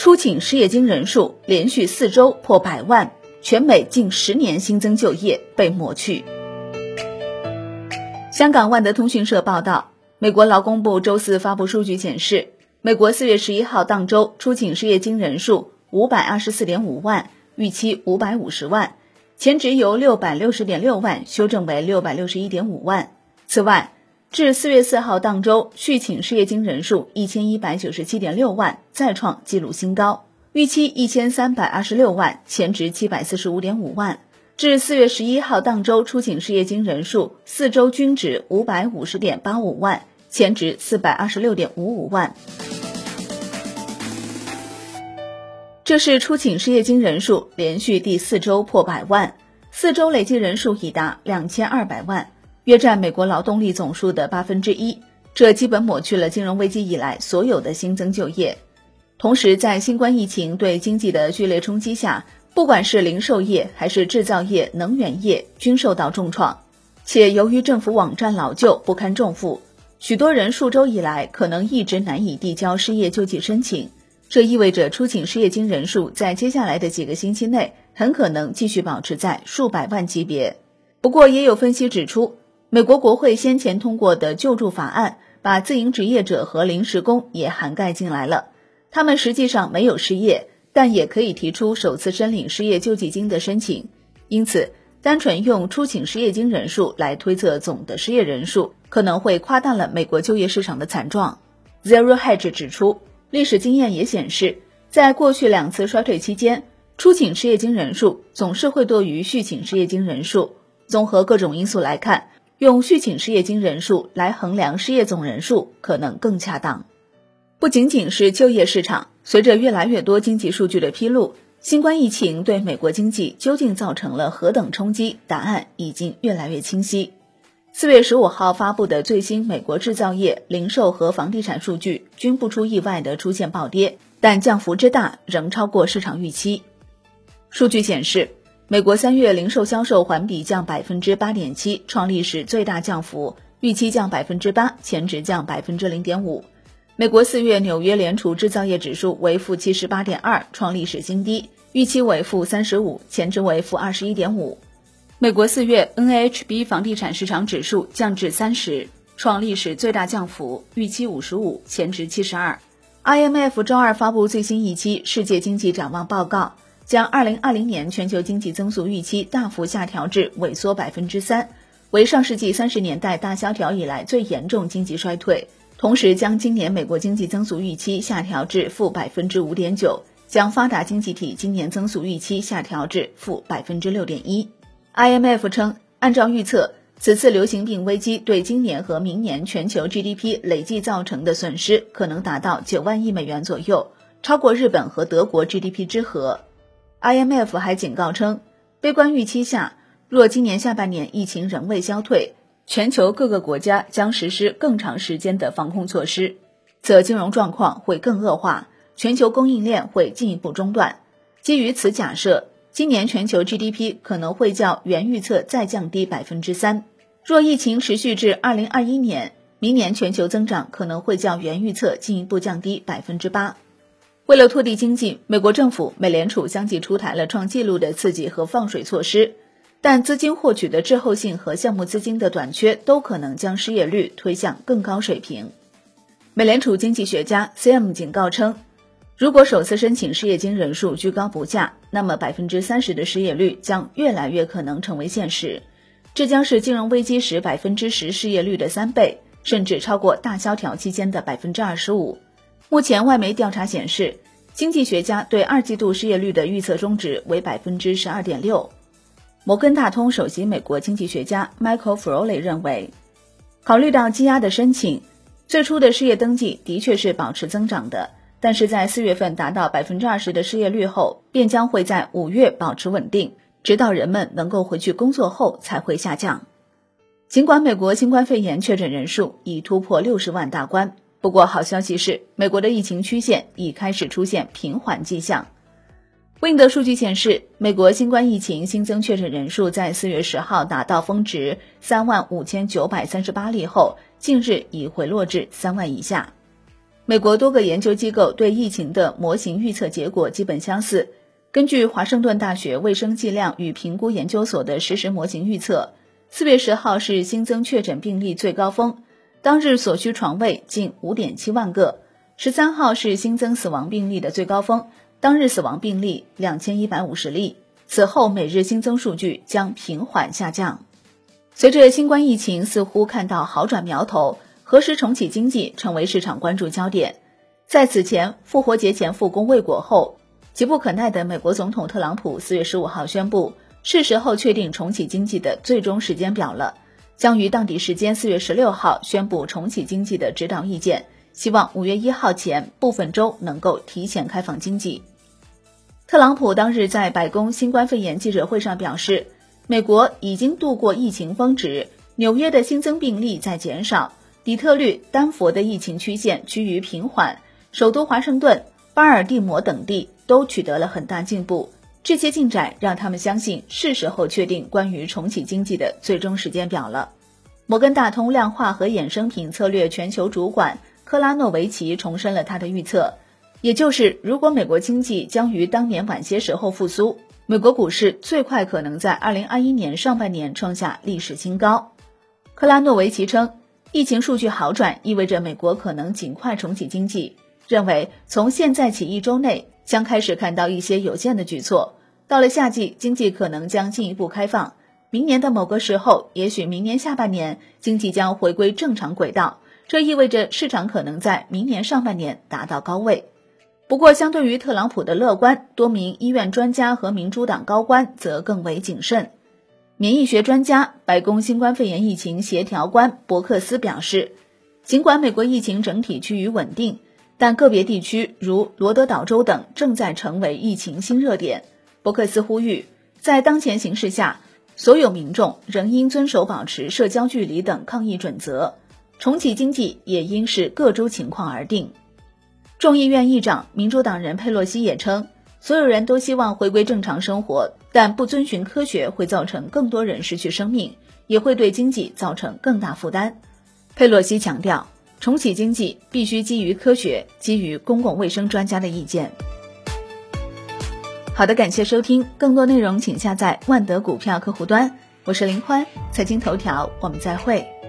出请失业金人数连续四周破百万，全美近十年新增就业被抹去。香港万德通讯社报道，美国劳工部周四发布数据显示，美国四月十一号当周出请失业金人数五百二十四点五万，预期五百五十万，前值由六百六十点六万修正为六百六十一点五万。此外，至四月四号当周，续请失业金人数一千一百九十七点六万，再创纪录新高，预期一千三百二十六万，前值七百四十五点五万。至四月十一号当周出请失业金人数四周均值五百五十点八五万，前值四百二十六点五五万。这是出请失业金人数连续第四周破百万，四周累计人数已达两千二百万。约占美国劳动力总数的八分之一，这基本抹去了金融危机以来所有的新增就业。同时，在新冠疫情对经济的剧烈冲击下，不管是零售业还是制造业、能源业均受到重创。且由于政府网站老旧不堪重负，许多人数周以来可能一直难以递交失业救济申请。这意味着出请失业金人数在接下来的几个星期内很可能继续保持在数百万级别。不过，也有分析指出。美国国会先前通过的救助法案，把自营职业者和临时工也涵盖进来了。他们实际上没有失业，但也可以提出首次申领失业救济金的申请。因此，单纯用出请失业金人数来推测总的失业人数，可能会夸大了美国就业市场的惨状。Zero Hedge 指出，历史经验也显示，在过去两次衰退期间，出请失业金人数总是会多于续请失业金人数。综合各种因素来看。用续请失业金人数来衡量失业总人数可能更恰当。不仅仅是就业市场，随着越来越多经济数据的披露，新冠疫情对美国经济究竟造成了何等冲击，答案已经越来越清晰。四月十五号发布的最新美国制造业、零售和房地产数据均不出意外的出现暴跌，但降幅之大仍超过市场预期。数据显示。美国三月零售销售环比降百分之八点七，创历史最大降幅，预期降百分之八，前值降百分之零点五。美国四月纽约联储制造业指数为负七十八点二，创历史新低，预期为负三十五，前值为负二十一点五。美国四月 NHB 房地产市场指数降至三十，创历史最大降幅，预期五十五，前值七十二。IMF 周二发布最新一期世界经济展望报告。将二零二零年全球经济增速预期大幅下调至萎缩百分之三，为上世纪三十年代大萧条以来最严重经济衰退。同时，将今年美国经济增速预期下调至负百分之五点九，将发达经济体今年增速预期下调至负百分之六点一。IMF 称，按照预测，此次流行病危机对今年和明年全球 GDP 累计造成的损失可能达到九万亿美元左右，超过日本和德国 GDP 之和。IMF 还警告称，悲观预期下，若今年下半年疫情仍未消退，全球各个国家将实施更长时间的防控措施，则金融状况会更恶化，全球供应链会进一步中断。基于此假设，今年全球 GDP 可能会较原预测再降低百分之三。若疫情持续至二零二一年，明年全球增长可能会较原预测进一步降低百分之八。为了拖地经济，美国政府、美联储相继出台了创纪录的刺激和放水措施，但资金获取的滞后性和项目资金的短缺都可能将失业率推向更高水平。美联储经济学家 C.M. 警告称，如果首次申请失业金人数居高不下，那么百分之三十的失业率将越来越可能成为现实，这将是金融危机时百分之十失业率的三倍，甚至超过大萧条期间的百分之二十五。目前，外媒调查显示，经济学家对二季度失业率的预测中值为百分之十二点六。摩根大通首席美国经济学家 Michael Froley 认为，考虑到积压的申请，最初的失业登记的确是保持增长的，但是在四月份达到百分之二十的失业率后，便将会在五月保持稳定，直到人们能够回去工作后才会下降。尽管美国新冠肺炎确诊人数已突破六十万大关。不过，好消息是，美国的疫情曲线已开始出现平缓迹象。Win 的数据显示，美国新冠疫情新增确诊人数在四月十号达到峰值三万五千九百三十八例后，近日已回落至三万以下。美国多个研究机构对疫情的模型预测结果基本相似。根据华盛顿大学卫生计量与评估研究所的实时模型预测，四月十号是新增确诊病例最高峰，当日所需床位近五点七万个；十三号是新增死亡病例的最高峰，当日死亡病例两千一百五十例。此后每日新增数据将平缓下降。随着新冠疫情似乎看到好转苗头，何时重启经济成为市场关注焦点。在此前复活节前复工未果后。急不可耐的美国总统特朗普四月十五号宣布，是时候确定重启经济的最终时间表了，将于当地时间四月十六号宣布重启经济的指导意见，希望五月一号前部分州能够提前开放经济。特朗普当日在白宫新冠肺炎记者会上表示，美国已经度过疫情峰值，纽约的新增病例在减少，底特律、丹佛的疫情曲线趋于平缓，首都华盛顿、巴尔的摩等地。都取得了很大进步，这些进展让他们相信是时候确定关于重启经济的最终时间表了。摩根大通量化和衍生品策略全球主管克拉诺维奇重申了他的预测，也就是如果美国经济将于当年晚些时候复苏，美国股市最快可能在二零二一年上半年创下历史新高。克拉诺维奇称，疫情数据好转意味着美国可能尽快重启经济，认为从现在起一周内。将开始看到一些有限的举措。到了夏季，经济可能将进一步开放。明年的某个时候，也许明年下半年，经济将回归正常轨道。这意味着市场可能在明年上半年达到高位。不过，相对于特朗普的乐观，多名医院专家和民主党高官则更为谨慎。免疫学专家、白宫新冠肺炎疫情协调官伯克斯表示，尽管美国疫情整体趋于稳定。但个别地区如罗德岛州等正在成为疫情新热点。伯克斯呼吁，在当前形势下，所有民众仍应遵守保持社交距离等抗疫准则。重启经济也应视各州情况而定。众议院议长民主党人佩洛西也称，所有人都希望回归正常生活，但不遵循科学会造成更多人失去生命，也会对经济造成更大负担。佩洛西强调。重启经济必须基于科学，基于公共卫生专家的意见。好的，感谢收听，更多内容请下载万德股票客户端。我是林欢，财经头条，我们再会。